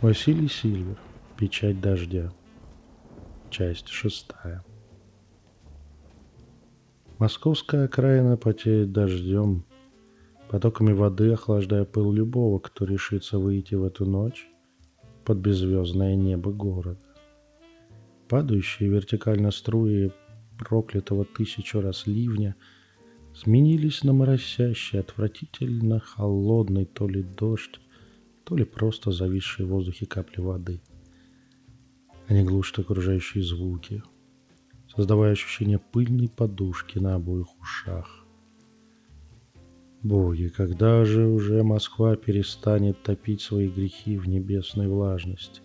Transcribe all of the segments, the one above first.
Василий Сильвер. Печать дождя. Часть шестая. Московская окраина потеет дождем, потоками воды охлаждая пыл любого, кто решится выйти в эту ночь под беззвездное небо города. Падающие вертикально струи проклятого тысячу раз ливня сменились на моросящий, отвратительно холодный то ли дождь, то ли просто зависшие в воздухе капли воды. Они глушат окружающие звуки, создавая ощущение пыльной подушки на обоих ушах. Боги, когда же уже Москва перестанет топить свои грехи в небесной влажности?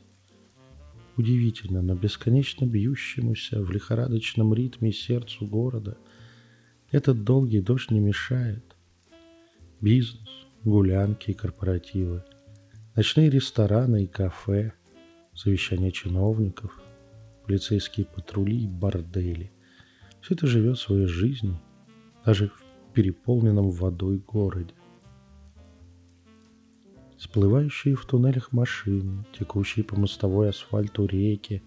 Удивительно, но бесконечно бьющемуся в лихорадочном ритме сердцу города этот долгий дождь не мешает. Бизнес, гулянки и корпоративы – Ночные рестораны и кафе, совещания чиновников, полицейские патрули и бордели. Все это живет своей жизнью, даже в переполненном водой городе. Сплывающие в туннелях машины, текущие по мостовой асфальту реки,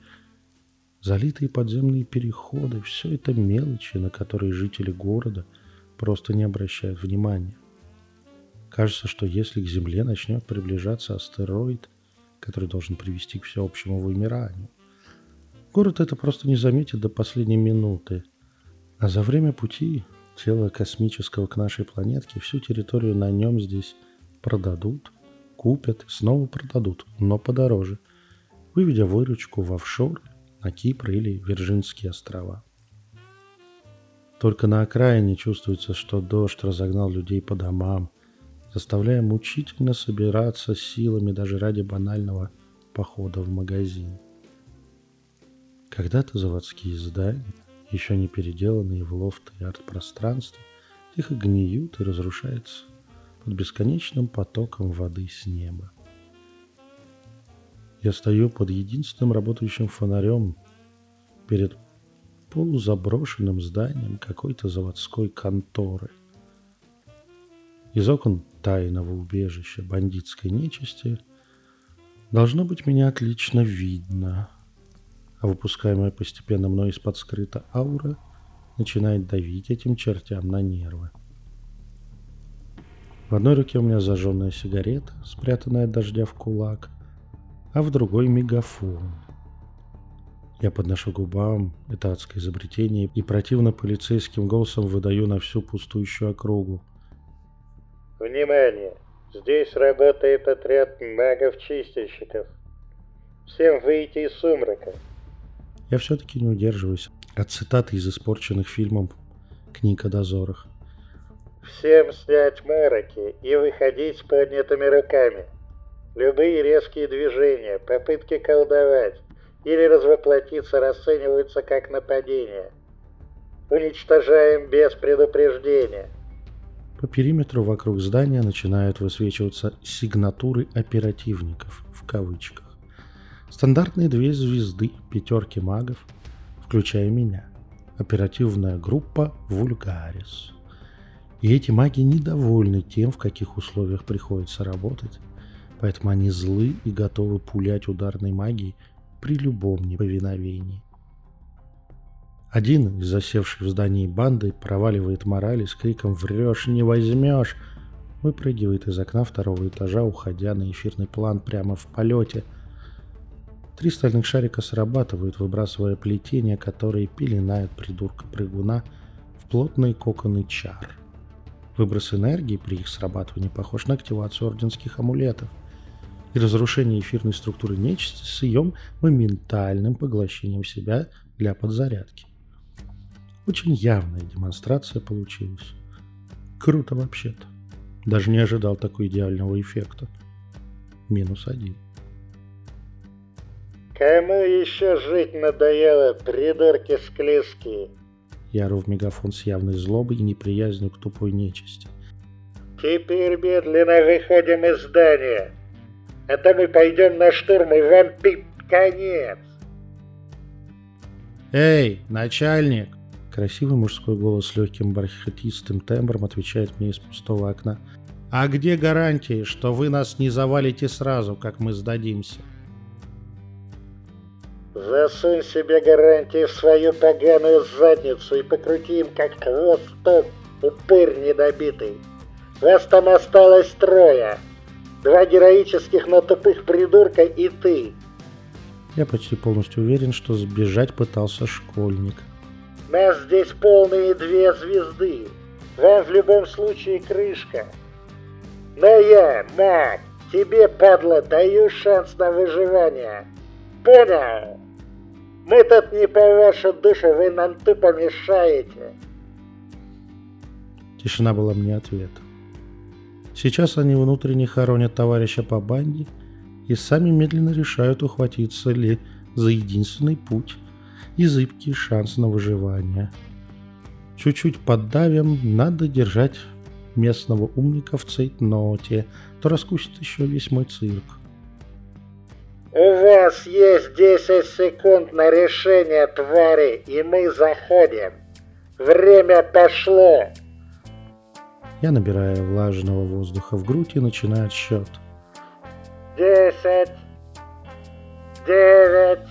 залитые подземные переходы – все это мелочи, на которые жители города просто не обращают внимания. Кажется, что если к Земле начнет приближаться астероид, который должен привести к всеобщему вымиранию, город это просто не заметит до последней минуты. А за время пути тело космического к нашей планетке всю территорию на нем здесь продадут, купят снова продадут, но подороже, выведя выручку в офшор на Кипр или Вирджинские острова. Только на окраине чувствуется, что дождь разогнал людей по домам, заставляя мучительно собираться силами даже ради банального похода в магазин. Когда-то заводские здания, еще не переделанные в лофты и арт-пространства, тихо гниют и разрушаются под бесконечным потоком воды с неба. Я стою под единственным работающим фонарем перед полузаброшенным зданием какой-то заводской конторы. Из окон тайного убежища бандитской нечисти, должно быть, меня отлично видно, а выпускаемая постепенно мной из-под скрыта аура начинает давить этим чертям на нервы. В одной руке у меня зажженная сигарета, спрятанная от дождя в кулак, а в другой мегафон. Я подношу губам это адское изобретение и противно полицейским голосом выдаю на всю пустующую округу – Внимание! Здесь работает отряд магов-чистильщиков. Всем выйти из сумрака. Я все-таки не удерживаюсь от цитаты из испорченных фильмов книг о дозорах. Всем снять мороки и выходить с поднятыми руками. Любые резкие движения, попытки колдовать или развоплотиться расцениваются как нападение. Уничтожаем без предупреждения. По периметру вокруг здания начинают высвечиваться сигнатуры оперативников, в кавычках. Стандартные две звезды пятерки магов, включая меня. Оперативная группа «Вульгарис». И эти маги недовольны тем, в каких условиях приходится работать. Поэтому они злы и готовы пулять ударной магией при любом неповиновении. Один из засевших в здании банды проваливает морали с криком «Врешь, не возьмешь!» выпрыгивает из окна второго этажа, уходя на эфирный план прямо в полете. Три стальных шарика срабатывают, выбрасывая плетения, которые пеленают придурка-прыгуна в плотные коконы чар. Выброс энергии при их срабатывании похож на активацию орденских амулетов и разрушение эфирной структуры нечисти с ее моментальным поглощением себя для подзарядки. Очень явная демонстрация получилась. Круто вообще-то. Даже не ожидал такого идеального эффекта. Минус один. Кому еще жить надоело, придурки склизкие? Я в мегафон с явной злобой и неприязнью к тупой нечисти. Теперь медленно выходим из здания. А то мы пойдем на штурм и вам пи... конец. Эй, начальник! Красивый мужской голос с легким бархатистым тембром отвечает мне из пустого окна. «А где гарантии, что вы нас не завалите сразу, как мы сдадимся?» Засунь себе гарантии в свою поганую задницу и покрути им как хвостом, упырь недобитый. Вас там осталось трое. Два героических, но тупых придурка и ты. Я почти полностью уверен, что сбежать пытался школьник. Нас здесь полные две звезды. Вам в любом случае крышка. Но я, маг, тебе, падла, даю шанс на выживание. Понял? Мы тут не по вашу душу, вы нам тупо мешаете. Тишина была мне ответом. Сейчас они внутренне хоронят товарища по банде и сами медленно решают, ухватиться ли за единственный путь и зыбкий шанс на выживание. Чуть-чуть поддавим, надо держать местного умника в цейтноте, то раскусит еще весь мой цирк. У вас есть 10 секунд на решение, твари, и мы заходим. Время пошло. Я набираю влажного воздуха в грудь и начинаю отсчет. Десять, девять,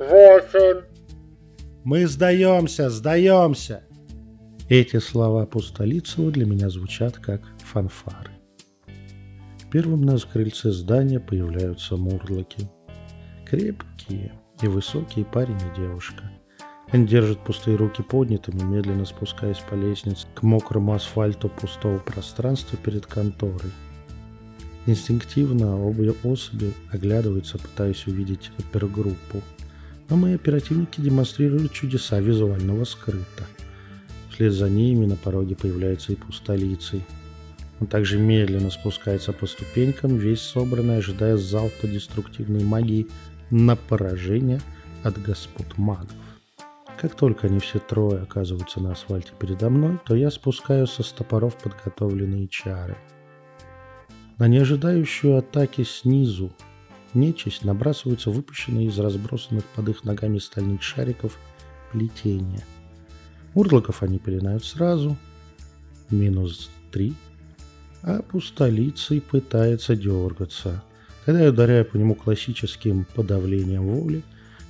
восемь. Мы сдаемся, сдаемся. Эти слова Пустолицева для меня звучат как фанфары. Первым на крыльце здания появляются мурлоки. Крепкие и высокие парень и девушка – он держит пустые руки поднятыми, медленно спускаясь по лестнице к мокрому асфальту пустого пространства перед конторой. Инстинктивно обе особи оглядываются, пытаясь увидеть опергруппу. Но мои оперативники демонстрируют чудеса визуального скрыта. Вслед за ними на пороге появляется и пустолицей. Он также медленно спускается по ступенькам, весь собранный, ожидая залпа деструктивной магии на поражение от господ магов. Как только они все трое оказываются на асфальте передо мной, то я спускаю со стопоров подготовленные чары. На неожидающую атаки снизу нечисть набрасываются выпущенные из разбросанных под их ногами стальных шариков плетения. Мурлоков они пеленают сразу, минус три, а пустолицей пытается дергаться. Тогда я ударяю по нему классическим подавлением воли,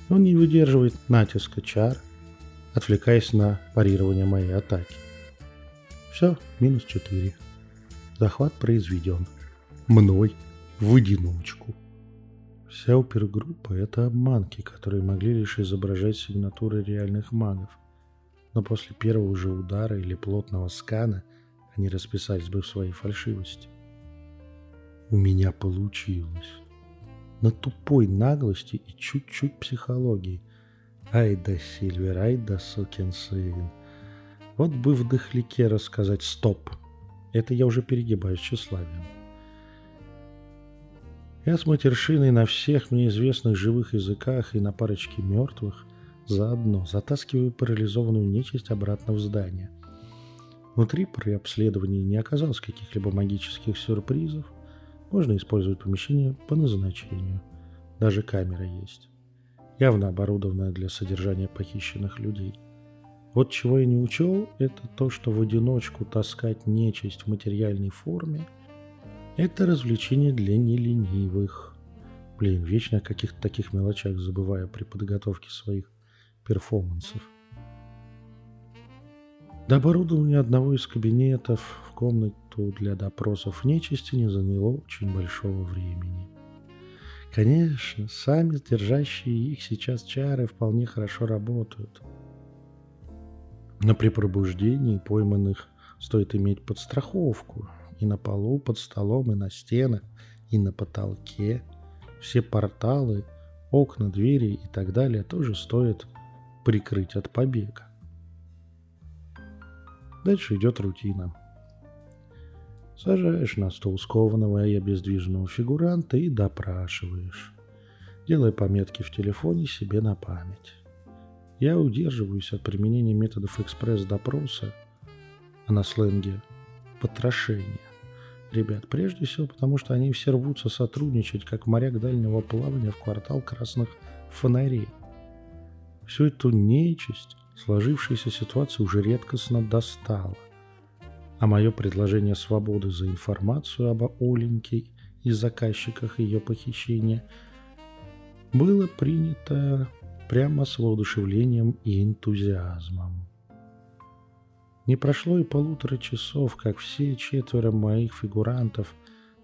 он не выдерживает натиска чар – отвлекаясь на парирование моей атаки. Все, минус 4. Захват произведен. Мной в одиночку. Вся опергруппа — это обманки, которые могли лишь изображать сигнатуры реальных магов. Но после первого же удара или плотного скана они расписались бы в своей фальшивости. У меня получилось. На тупой наглости и чуть-чуть психологии – Ай да Сильвер, ай да сукин сын. Вот бы в дыхляке рассказать «стоп». Это я уже перегибаю с тщеславием. Я с матершиной на всех мне известных живых языках и на парочке мертвых заодно затаскиваю парализованную нечисть обратно в здание. Внутри при обследовании не оказалось каких-либо магических сюрпризов. Можно использовать помещение по назначению. Даже камера есть явно оборудованная для содержания похищенных людей. Вот чего я не учел, это то, что в одиночку таскать нечисть в материальной форме – это развлечение для неленивых. Блин, вечно о каких-то таких мелочах забываю при подготовке своих перформансов. До оборудования одного из кабинетов в комнату для допросов нечисти не заняло очень большого времени – Конечно, сами держащие их сейчас чары вполне хорошо работают. Но при пробуждении пойманных стоит иметь подстраховку. И на полу, под столом, и на стенах, и на потолке. Все порталы, окна, двери и так далее тоже стоит прикрыть от побега. Дальше идет рутина. Сажаешь на стол скованного и обездвиженного фигуранта и допрашиваешь, делая пометки в телефоне себе на память. Я удерживаюсь от применения методов экспресс-допроса, а на сленге «потрошения». Ребят, прежде всего потому, что они все рвутся сотрудничать, как моряк дальнего плавания в квартал красных фонарей. Всю эту нечисть сложившаяся ситуация уже редкостно достала а мое предложение свободы за информацию об Оленьке и заказчиках ее похищения было принято прямо с воодушевлением и энтузиазмом. Не прошло и полутора часов, как все четверо моих фигурантов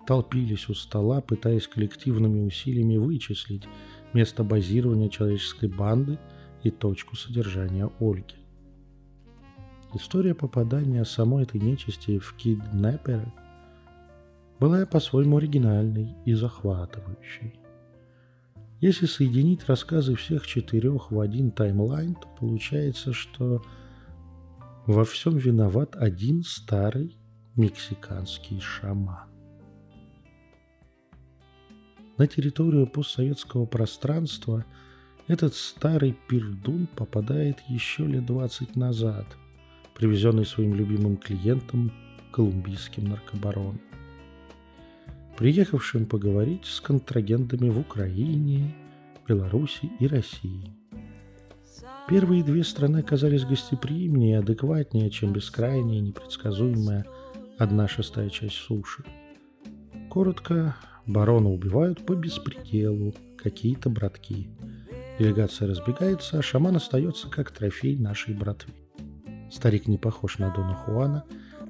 толпились у стола, пытаясь коллективными усилиями вычислить место базирования человеческой банды и точку содержания Ольги. История попадания самой этой нечисти в киднеперы была по-своему оригинальной и захватывающей. Если соединить рассказы всех четырех в один таймлайн, то получается, что во всем виноват один старый мексиканский шаман. На территорию постсоветского пространства этот старый пердун попадает еще лет 20 назад – привезенный своим любимым клиентом колумбийским наркобароном, приехавшим поговорить с контрагентами в Украине, Беларуси и России. Первые две страны оказались гостеприимнее и адекватнее, чем бескрайняя непредсказуемая одна шестая часть суши. Коротко, барона убивают по беспределу какие-то братки. Делегация разбегается, а шаман остается как трофей нашей братвы. Старик не похож на Дона Хуана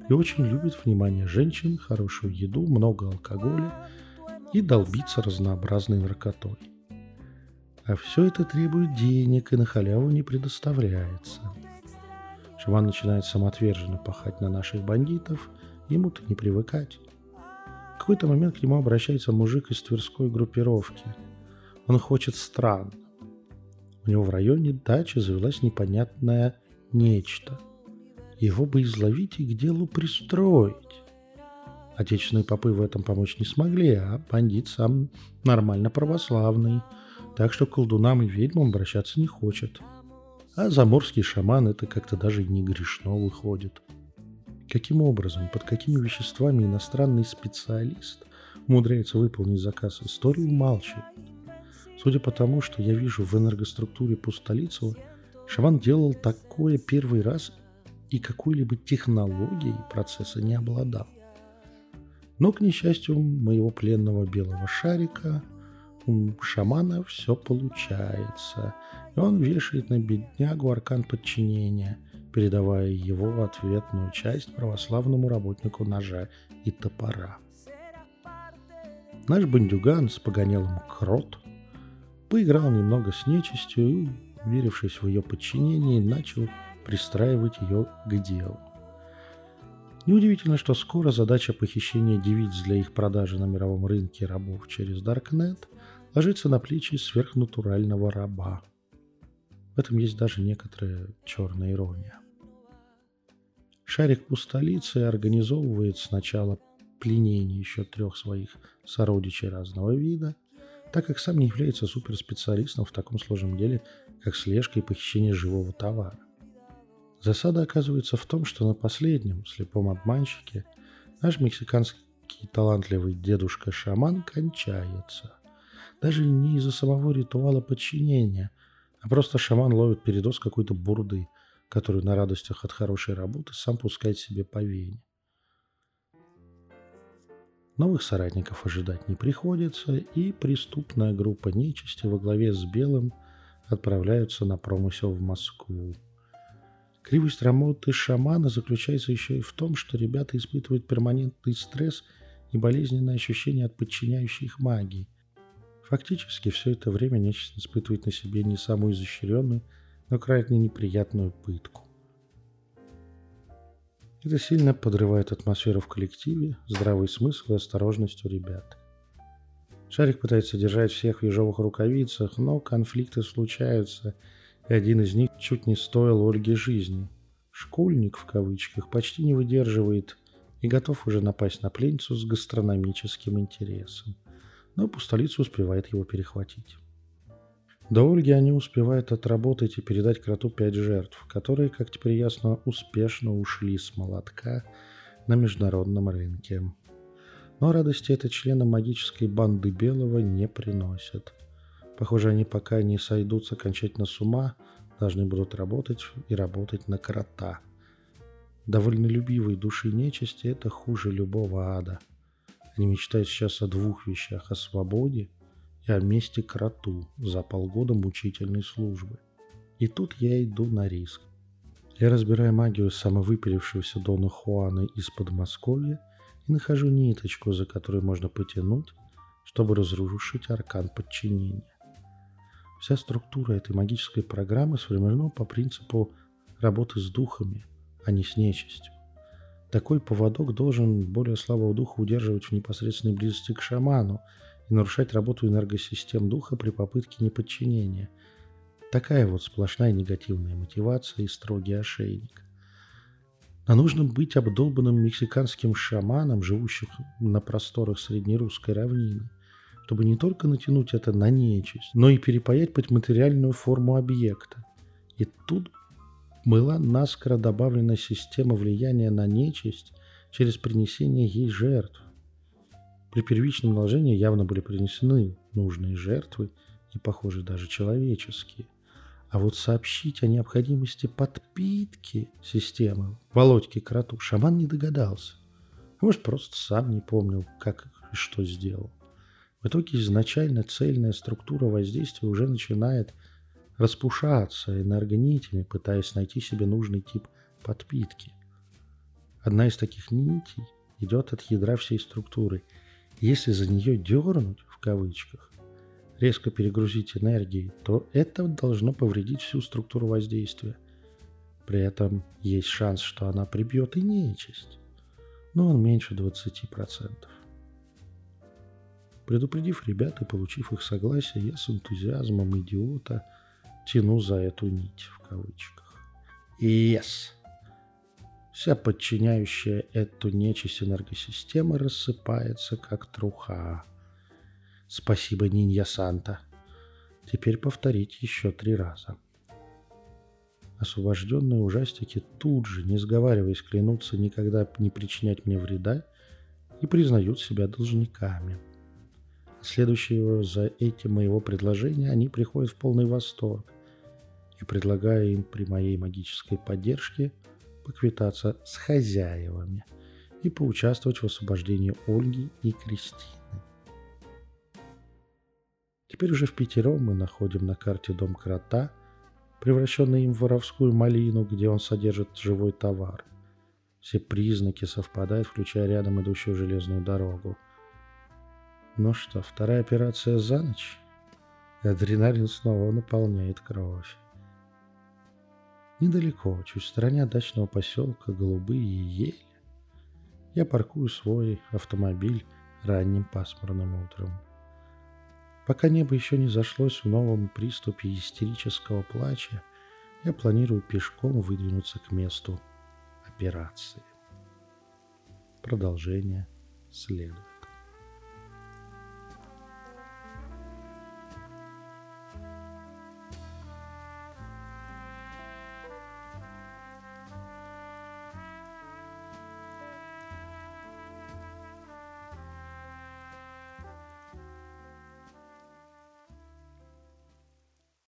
и очень любит внимание женщин, хорошую еду, много алкоголя и долбиться разнообразной наркотой. А все это требует денег и на халяву не предоставляется. Шаман начинает самоотверженно пахать на наших бандитов, ему-то не привыкать. В какой-то момент к нему обращается мужик из тверской группировки. Он хочет странно. У него в районе дачи завелась непонятное нечто – его бы изловить и к делу пристроить. Отечественные попы в этом помочь не смогли, а бандит сам нормально православный, так что к колдунам и ведьмам обращаться не хочет. А заморский шаман это как-то даже не грешно выходит. Каким образом, под какими веществами иностранный специалист умудряется выполнить заказ, историю умалчивает. Судя по тому, что я вижу в энергоструктуре Пустолицева, шаман делал такое первый раз и какой-либо технологией процесса не обладал. Но, к несчастью моего пленного белого шарика, шамана все получается, и он вешает на беднягу аркан подчинения, передавая его ответную часть православному работнику ножа и топора. Наш бандюган с погонялом крот поиграл немного с нечистью и, уверившись в ее подчинении, начал пристраивать ее к делу. Неудивительно, что скоро задача похищения девиц для их продажи на мировом рынке рабов через Даркнет ложится на плечи сверхнатурального раба. В этом есть даже некоторая черная ирония. Шарик пустолицы организовывает сначала пленение еще трех своих сородичей разного вида, так как сам не является суперспециалистом в таком сложном деле, как слежка и похищение живого товара. Засада оказывается в том, что на последнем слепом обманщике наш мексиканский талантливый дедушка-шаман кончается. Даже не из-за самого ритуала подчинения, а просто шаман ловит передоз какой-то бурды, которую на радостях от хорошей работы сам пускает себе по вене. Новых соратников ожидать не приходится, и преступная группа нечисти во главе с Белым отправляются на промысел в Москву. Кривость работы шамана заключается еще и в том, что ребята испытывают перманентный стресс и болезненное ощущение от подчиняющей их магии. Фактически все это время нечисть испытывает на себе не самую изощренную, но крайне неприятную пытку. Это сильно подрывает атмосферу в коллективе, здравый смысл и осторожность у ребят. Шарик пытается держать всех в ежовых рукавицах, но конфликты случаются – и один из них чуть не стоил Ольге жизни. Школьник, в кавычках, почти не выдерживает и готов уже напасть на пленницу с гастрономическим интересом. Но пустолица успевает его перехватить. До Ольги они успевают отработать и передать кроту пять жертв, которые, как теперь ясно, успешно ушли с молотка на международном рынке. Но радости это членам магической банды Белого не приносят. Похоже, они пока не сойдутся окончательно с ума, должны будут работать и работать на крота. Довольно любивые души нечисти – это хуже любого ада. Они мечтают сейчас о двух вещах – о свободе и о месте кроту за полгода мучительной службы. И тут я иду на риск. Я разбираю магию самовыпилившегося Дона Хуана из Подмосковья и нахожу ниточку, за которой можно потянуть, чтобы разрушить аркан подчинения. Вся структура этой магической программы сформирована по принципу работы с духами, а не с нечистью. Такой поводок должен более слабого духа удерживать в непосредственной близости к шаману и нарушать работу энергосистем духа при попытке неподчинения. Такая вот сплошная негативная мотивация и строгий ошейник. А нужно быть обдолбанным мексиканским шаманом, живущим на просторах среднерусской равнины, чтобы не только натянуть это на нечисть, но и перепаять под материальную форму объекта. И тут была наскоро добавлена система влияния на нечисть через принесение ей жертв. При первичном наложении явно были принесены нужные жертвы и, похоже, даже человеческие. А вот сообщить о необходимости подпитки системы Володьке Кроту шаман не догадался. А может, просто сам не помнил, как и что сделал. В итоге изначально цельная структура воздействия уже начинает распушаться энергонитями, пытаясь найти себе нужный тип подпитки. Одна из таких нитей идет от ядра всей структуры. Если за нее дернуть, в кавычках, резко перегрузить энергией, то это должно повредить всю структуру воздействия. При этом есть шанс, что она прибьет и нечисть, но он меньше 20%. Предупредив ребят и получив их согласие, я с энтузиазмом идиота – тяну за эту нить в кавычках. Yes. Вся подчиняющая эту нечисть энергосистема рассыпается, как труха. Спасибо, Нинья Санта. Теперь повторить еще три раза. Освобожденные ужастики тут же, не сговариваясь, клянутся никогда не причинять мне вреда и признают себя должниками. Следующего за этим моего предложения они приходят в полный восторг и предлагаю им при моей магической поддержке поквитаться с хозяевами и поучаствовать в освобождении Ольги и Кристины. Теперь уже в пятером мы находим на карте дом крота, превращенный им в воровскую малину, где он содержит живой товар. Все признаки совпадают, включая рядом идущую железную дорогу. Ну что, вторая операция за ночь? Адреналин снова наполняет кровь. Недалеко, чуть в стороне от дачного поселка Голубые ели, я паркую свой автомобиль ранним пасмурным утром. Пока небо еще не зашлось в новом приступе истерического плача, я планирую пешком выдвинуться к месту операции. Продолжение следует.